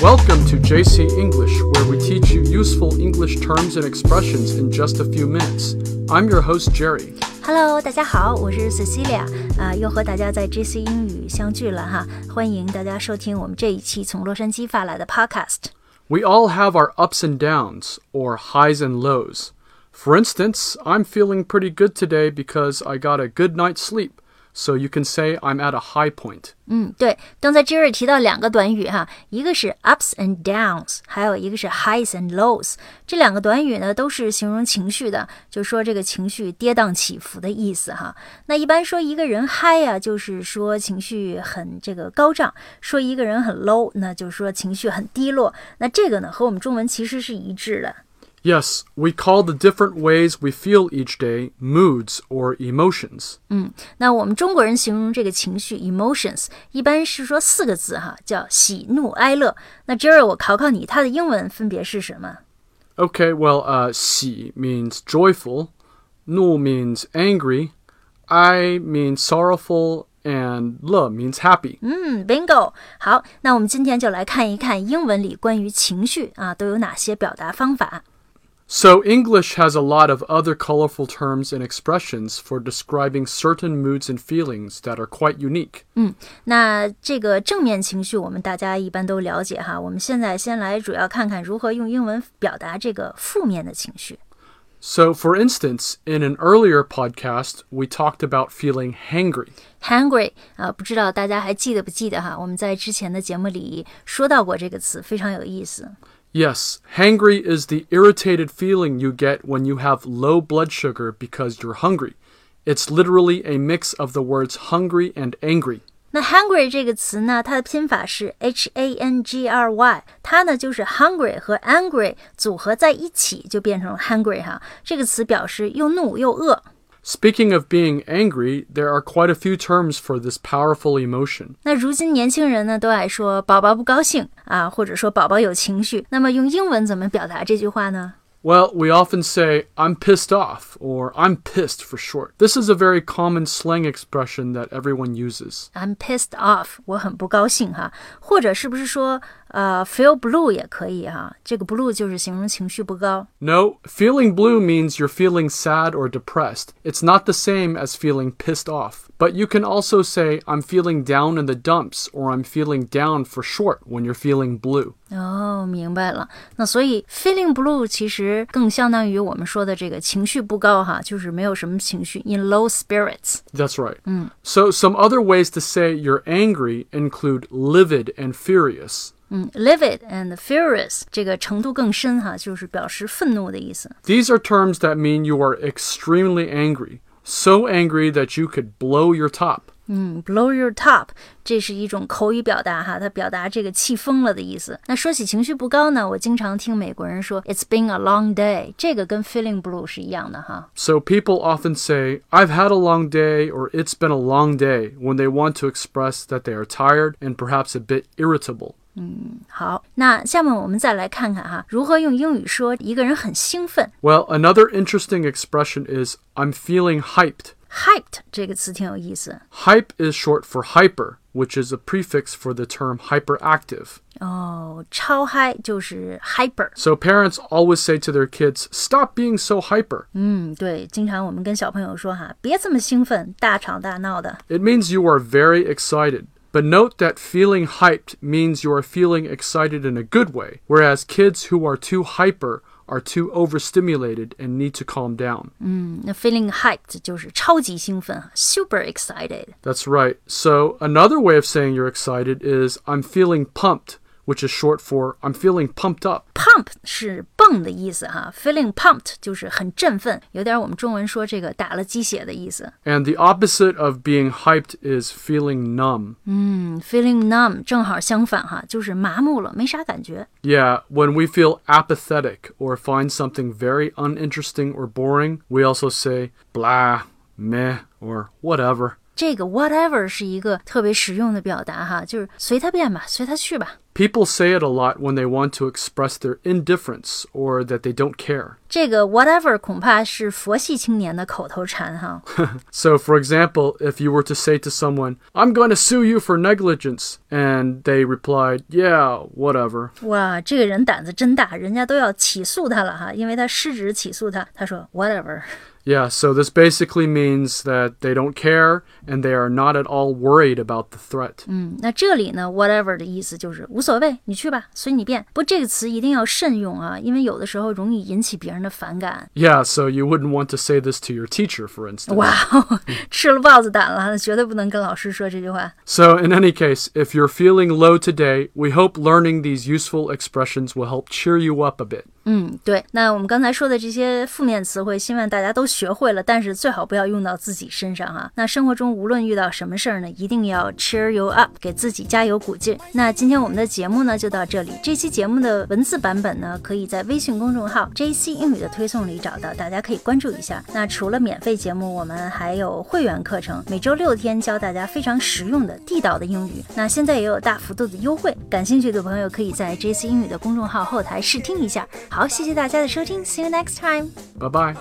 Welcome to JC English, where we teach you useful English terms and expressions in just a few minutes. I'm your host, Jerry. Hello，大家好，我是 Cecilia 啊、又和大家在 JC 英语相聚了哈，欢迎大家收听我们这一期从洛杉矶发来的 Podcast。 We all have our ups and downs, or highs and lows. For instance, I'm feeling pretty good today because I got a good night's sleep, so you can say I'm at a high point. 嗯，对，刚才 Jerry 提到两个短语哈，一个是 ups and downs，还有一个是 highs and lows。这两个短语呢，都是形容情绪的，就说这个情绪跌宕起伏的意思哈。那一般说一个人嗨呀、就是说情绪很这个高涨；说一个人很 low，那就是说情绪很低落。那这个呢，和我们中文其实是一致的。Yes, we call the different ways we feel each day moods or emotions. 那我们中国人形容这个情绪 emotions，一般是说四个字哈，叫喜怒哀乐。那 Jerry，我考考你，它的英文分别是什么？ Okay, well, uh, 喜 means joyful, 怒 means angry, I means sorrowful, and 乐 means happy. 嗯，bingo。好，那我们今天就来看一看英文里关于情绪啊都有哪些表达方法。 So, English has a lot of other colorful terms and expressions for describing certain moods and feelings that are quite unique. 那这个正面情绪，我们大家一般都了解哈。我们现在先来主要看看如何用英文表达这个负面的情绪。 So, for instance, in an earlier podcast, we talked about feeling hangry. hungry 啊，不知道大家还记得不记得哈？我们在之前的节目里说到过这个词，非常有意思。 Yes, hangry is the irritated feeling you get when you have low blood sugar because you're hungry. It's literally a mix of the words hungry and angry. 那 hangry 这个词呢，它的拼法是 h a n g r y，它呢就是 hungry 和 angry 组合在一起就变成 hangry 哈。这个词表示又怒又饿。Speaking of being angry, there are quite a few terms for this powerful emotion. 那如今年轻人呢都爱说宝宝不高兴啊，或者说宝宝有情绪。那么用英文怎么表达这句话呢？ Well, we often say, I'm pissed off, or I'm pissed for short. This is a very common slang expression that everyone uses. I'm pissed off，我很不高兴哈。或者是不是说呃 feel blue 也可以哈？这个 blue 就是形容情绪不高。 No, feeling blue means you're feeling sad or depressed. It's not the same as feeling pissed off. But you can also say, I'm feeling down in the dumps, or I'm feeling down for short when you're feeling blue. 哦，明白了。那所以 feeling blue 其实更相当于我们说的这个情绪不高哈，就是没有什么情绪，in low spirits。 That's right. So, some other ways to say you're angry include livid and furious. 嗯，livid and furious 这个程度更深哈，就是表示愤怒的意思。 These are terms that mean you are extremely angry. So angry that you could blow your top. 嗯，blow your top，这是一种口语表达哈，它表达这个气疯了的意思。那说起情绪不高呢，我经常听美国人说 It's been a long day，这个跟 feeling blue 是一样的哈。 So people often say, I've had a long day or it's been a long day when they want to express that they are tired and perhaps a bit irritable. 好，那下面我们再来看看哈，如何用英语说一个人很兴奋。 Well, another interesting expression is I'm feeling hyped. hyped 这个词挺有意思 Hype is short for hyper, which is a prefix for the term hyperactive. 哦，超嗨就是 hyper。 So parents always say to their kids, stop being so hyper. 嗯，对，经常我们跟小朋友说哈，别这么兴奋，大吵大闹的。 It means you are very excited. But note that feeling hyped means you are feeling excited in a good way, whereas kids who are too hyper are too overstimulated and need to calm down. 嗯，那 feeling hyped 就是超级兴奋，super excited。 That's right. So another way of saying you're excited is I'm feeling pumped, which is short for I'm feeling pumped up. pump 是 泵的意思哈，feeling pumped 就是很振奋，有点我们中文说这个打了鸡血的意思。 And the opposite of being hyped is feeling numb. 嗯，feeling numb 正好相反哈，就是麻木了，没啥感觉。 Yeah, when we feel apathetic or find something very uninteresting or boring, we also say blah, meh, or whatever. 这个 whatever 是一个特别实用的表达哈，就是随他便吧，随他去吧。 People say it a lot when they want to express their indifference or that they don't care. 这个 whatever 恐怕是佛系青年的口头禅哈。 So, for example, if you were to say to someone, I'm going to sue you for negligence, and they replied, Yeah, whatever. 哇，这个人胆子真大，人家都要起诉他了哈，因为他失职起诉他。他说 whatever。 Yeah, so this basically means that they don't care and they are not at all worried about the threat. 嗯，那这里呢，whatever 的意思就是无所谓，你去吧，随你便。不过这个词一定要慎用啊，因为有的时候容易引起别人的反感。 Yeah, so you wouldn't want to say this to your teacher, for instance. 哇，吃了豹子胆了，绝对不能跟老师说这句话。 So, in any case, if you're feeling low today, we hope learning these useful expressions will help cheer you up a bit. 嗯，对。那我们刚才说的这些负面词汇，希望大家都学会了，但是最好不要用到自己身上哈。那生活中无论遇到什么事儿呢，一定要 cheer you up，给自己加油鼓劲。那今天我们的节目呢就到这里，这期节目的文字版本呢，可以在微信公众号 JC 英语的推送里找到，大家可以关注一下。那除了免费节目，我们还有会员课程，每周六天教大家非常实用的地道的英语。那现在也有大幅度的优惠，感兴趣的朋友可以在 JC 英语的公众号后台试听一下。谢谢大家的收听，See you next time。 Bye bye.